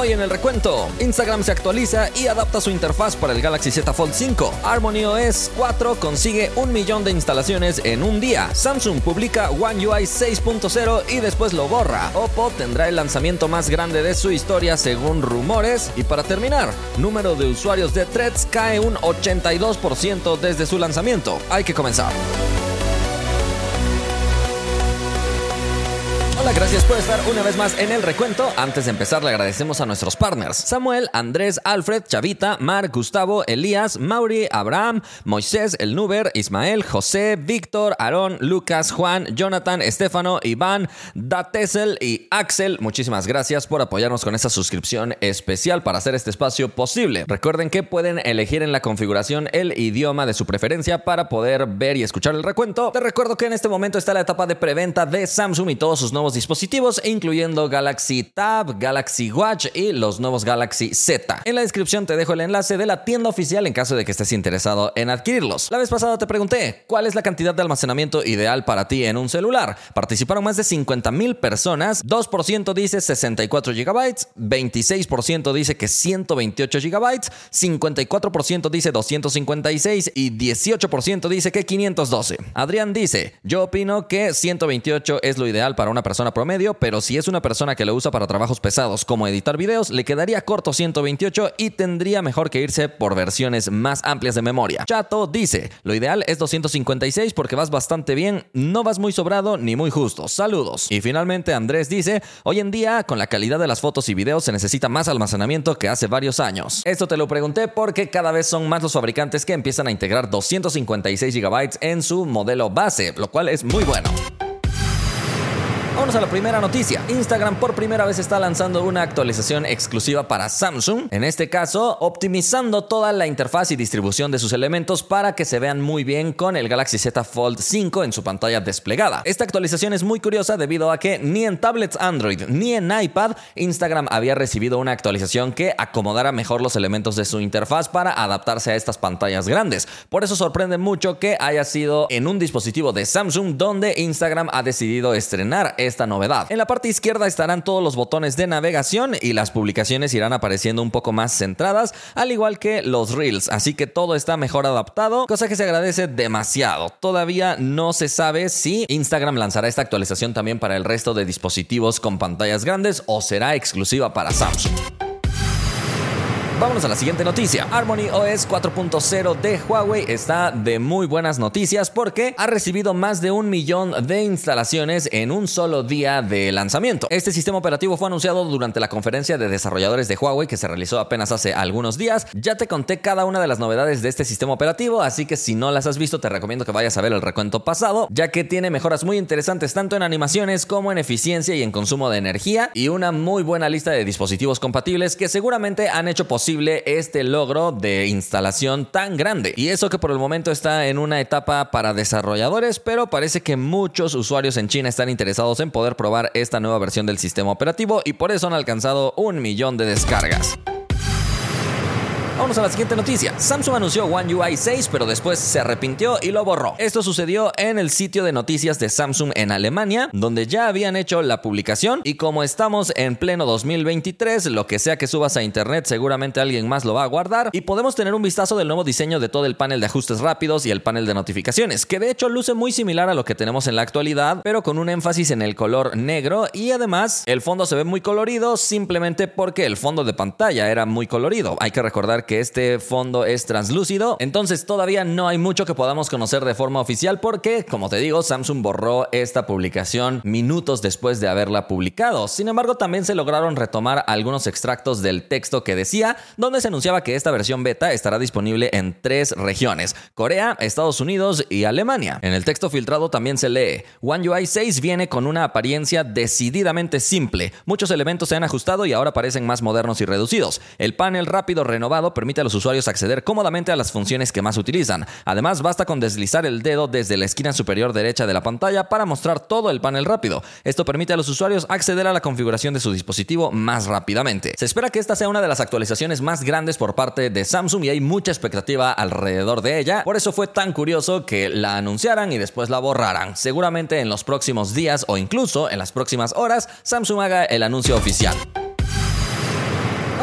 Hoy en el recuento, Instagram se actualiza y adapta su interfaz para el Galaxy Z Fold 5. Harmony OS 4 consigue un millón de instalaciones en un día. Samsung publica One UI 6.0 y después lo borra. Oppo tendrá el lanzamiento más grande de su historia según rumores. Y para terminar, número de usuarios de Threads cae un 82% desde su lanzamiento. Hay que comenzar. Gracias por estar una vez más en el recuento. Antes de empezar, le agradecemos a nuestros partners: Samuel, Andrés, Alfred, Chavita, Mar, Gustavo, Elías, Mauri, Abraham, Moisés, El Nuber, Ismael, José, Víctor, Aarón, Lucas, Juan, Jonathan, Estefano, Iván, Datesel y Axel. Muchísimas gracias por apoyarnos con esta suscripción especial para hacer este espacio posible. Recuerden que pueden elegir en la configuración el idioma de su preferencia para poder ver y escuchar el recuento. Te recuerdo que en este momento está la etapa de preventa de Samsung y todos sus nuevos dispositivos, incluyendo Galaxy Tab, Galaxy Watch y los nuevos Galaxy Z. En la descripción te dejo el enlace de la tienda oficial en caso de que estés interesado en adquirirlos. La vez pasada te pregunté, ¿cuál es la cantidad de almacenamiento ideal para ti en un celular? Participaron más de 50 mil personas, 2% dice 64 GB, 26% dice que 128 GB, 54% dice 256 y 18% dice que 512. Adrián dice, yo opino que 128 es lo ideal para una persona promedio, pero si es una persona que lo usa para trabajos pesados como editar videos, le quedaría corto 128 y tendría mejor que irse por versiones más amplias de memoria. Chato dice, lo ideal es 256 porque vas bastante bien, no vas muy sobrado ni muy justo. Saludos. Y finalmente Andrés dice, hoy en día con la calidad de las fotos y videos se necesita más almacenamiento que hace varios años. Esto te lo pregunté porque cada vez son más los fabricantes que empiezan a integrar 256 GB en su modelo base, lo cual es muy bueno. Vamos a la primera noticia. Instagram por primera vez está lanzando una actualización exclusiva para Samsung, en este caso optimizando toda la interfaz y distribución de sus elementos para que se vean muy bien con el Galaxy Z Fold 5 en su pantalla desplegada. Esta actualización es muy curiosa debido a que ni en tablets Android ni en iPad Instagram había recibido una actualización que acomodara mejor los elementos de su interfaz para adaptarse a estas pantallas grandes. Por eso sorprende mucho que haya sido en un dispositivo de Samsung donde Instagram ha decidido estrenar esta novedad. En la parte izquierda estarán todos los botones de navegación y las publicaciones irán apareciendo un poco más centradas, al igual que los reels, así que todo está mejor adaptado, cosa que se agradece demasiado. Todavía no se sabe si Instagram lanzará esta actualización también para el resto de dispositivos con pantallas grandes o será exclusiva para Samsung. Vámonos a la siguiente noticia. Harmony OS 4.0 de Huawei está de muy buenas noticias porque ha recibido más de un millón de instalaciones en un solo día de lanzamiento. Este sistema operativo fue anunciado durante la conferencia de desarrolladores de Huawei que se realizó apenas hace algunos días. Ya te conté cada una de las novedades de este sistema operativo, así que si no las has visto te recomiendo que vayas a ver el recuento pasado, ya que tiene mejoras muy interesantes tanto en animaciones como en eficiencia y en consumo de energía y una muy buena lista de dispositivos compatibles que seguramente han hecho posible este logro de instalación tan grande. Y eso que por el momento está en una etapa para desarrolladores, pero parece que muchos usuarios en China están interesados en poder probar esta nueva versión del sistema operativo y por eso han alcanzado un millón de descargas. Vamos a la siguiente noticia. Samsung anunció One UI 6, pero después se arrepintió y lo borró. Esto sucedió en el sitio de noticias de Samsung en Alemania, donde ya habían hecho la publicación y como estamos en pleno 2023, lo que sea que subas a internet seguramente alguien más lo va a guardar y podemos tener un vistazo del nuevo diseño de todo el panel de ajustes rápidos y el panel de notificaciones, que de hecho luce muy similar a lo que tenemos en la actualidad, pero con un énfasis en el color negro y además el fondo se ve muy colorido simplemente porque el fondo de pantalla era muy colorido. Hay que recordar que que este fondo es translúcido. Entonces todavía no hay mucho que podamos conocer de forma oficial porque, como te digo, Samsung borró esta publicación minutos después de haberla publicado. Sin embargo, también se lograron retomar algunos extractos del texto que decía, donde se anunciaba que esta versión beta estará disponible en tres regiones, Corea, Estados Unidos y Alemania. En el texto filtrado también se lee, One UI 6 viene con una apariencia decididamente simple. Muchos elementos se han ajustado y ahora parecen más modernos y reducidos. El panel rápido renovado permite a los usuarios acceder cómodamente a las funciones que más utilizan. Además, basta con deslizar el dedo desde la esquina superior derecha de la pantalla para mostrar todo el panel rápido. Esto permite a los usuarios acceder a la configuración de su dispositivo más rápidamente. Se espera que esta sea una de las actualizaciones más grandes por parte de Samsung y hay mucha expectativa alrededor de ella. Por eso fue tan curioso que la anunciaran y después la borraran. Seguramente en los próximos días o incluso en las próximas horas, Samsung haga el anuncio oficial.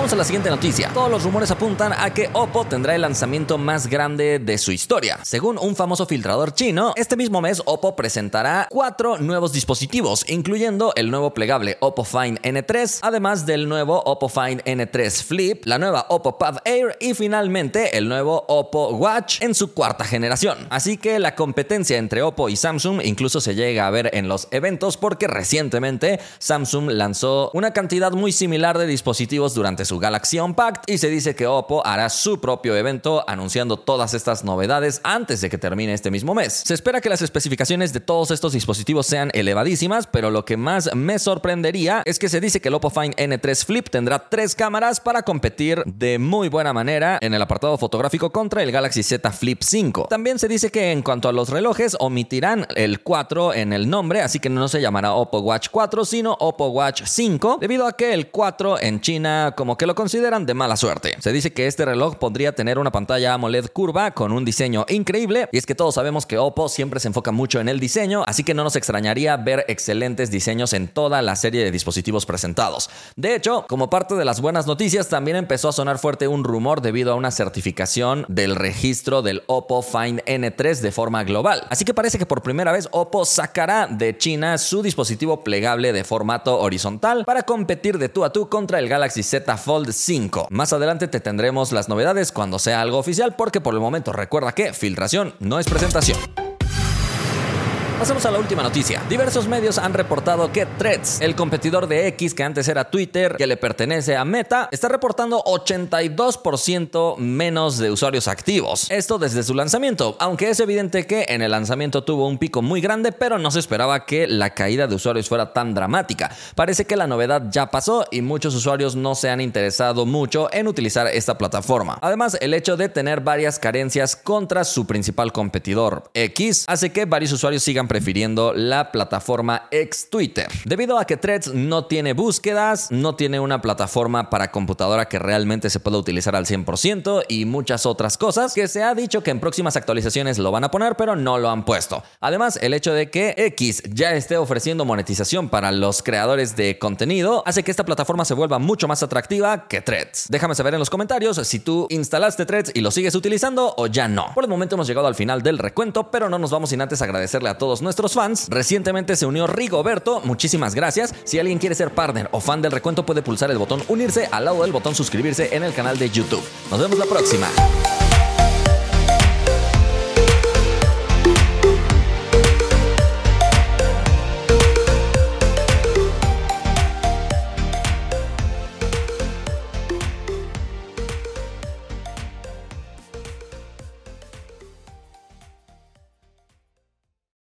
A la siguiente noticia. Todos los rumores apuntan a que Oppo tendrá el lanzamiento más grande de su historia. Según un famoso filtrador chino, este mismo mes Oppo presentará cuatro nuevos dispositivos, incluyendo el nuevo plegable Oppo Find N3, además del nuevo Oppo Find N3 Flip, la nueva Oppo Pad Air y finalmente el nuevo Oppo Watch en su cuarta generación. Así que la competencia entre Oppo y Samsung incluso se llega a ver en los eventos porque recientemente Samsung lanzó una cantidad muy similar de dispositivos durante su Galaxy Unpacked y se dice que Oppo hará su propio evento anunciando todas estas novedades antes de que termine este mismo mes. Se espera que las especificaciones de todos estos dispositivos sean elevadísimas, pero lo que más me sorprendería es que se dice que el Oppo Find N3 Flip tendrá tres cámaras para competir de muy buena manera en el apartado fotográfico contra el Galaxy Z Flip 5. También se dice que en cuanto a los relojes omitirán el 4 en el nombre, así que no se llamará Oppo Watch 4, sino Oppo Watch 5, debido a que el 4 en China como que lo consideran de mala suerte. Se dice que este reloj podría tener una pantalla AMOLED curva con un diseño increíble, y es que todos sabemos que Oppo siempre se enfoca mucho en el diseño, así que no nos extrañaría ver excelentes diseños en toda la serie de dispositivos presentados. De hecho, como parte de las buenas noticias, también empezó a sonar fuerte un rumor debido a una certificación del registro del Oppo Find N3 de forma global. Así que parece que por primera vez Oppo sacará de China su dispositivo plegable de formato horizontal para competir de tú a tú contra el Galaxy Z Fold 5. Más adelante te tendremos las novedades cuando sea algo oficial porque por el momento recuerda que filtración no es presentación. Pasemos a la última noticia. Diversos medios han reportado que Threads, el competidor de X que antes era Twitter, que le pertenece a Meta, está reportando 82% menos de usuarios activos. Esto desde su lanzamiento, aunque es evidente que en el lanzamiento tuvo un pico muy grande, pero no se esperaba que la caída de usuarios fuera tan dramática. Parece que la novedad ya pasó y muchos usuarios no se han interesado mucho en utilizar esta plataforma. Además, el hecho de tener varias carencias contra su principal competidor, X, hace que varios usuarios sigan prefiriendo la plataforma ex Twitter. Debido a que Threads no tiene búsquedas, no tiene una plataforma para computadora que realmente se pueda utilizar al 100% y muchas otras cosas que se ha dicho que en próximas actualizaciones lo van a poner, pero no lo han puesto. Además, el hecho de que X ya esté ofreciendo monetización para los creadores de contenido hace que esta plataforma se vuelva mucho más atractiva que Threads. Déjame saber en los comentarios si tú instalaste Threads y lo sigues utilizando o ya no. Por el momento hemos llegado al final del recuento, pero no nos vamos sin antes agradecerle a nuestros fans. Recientemente se unió Rigoberto, muchísimas gracias. Si alguien quiere ser partner o fan del recuento puede pulsar el botón unirse al lado del botón suscribirse en el canal de YouTube. Nos vemos la próxima.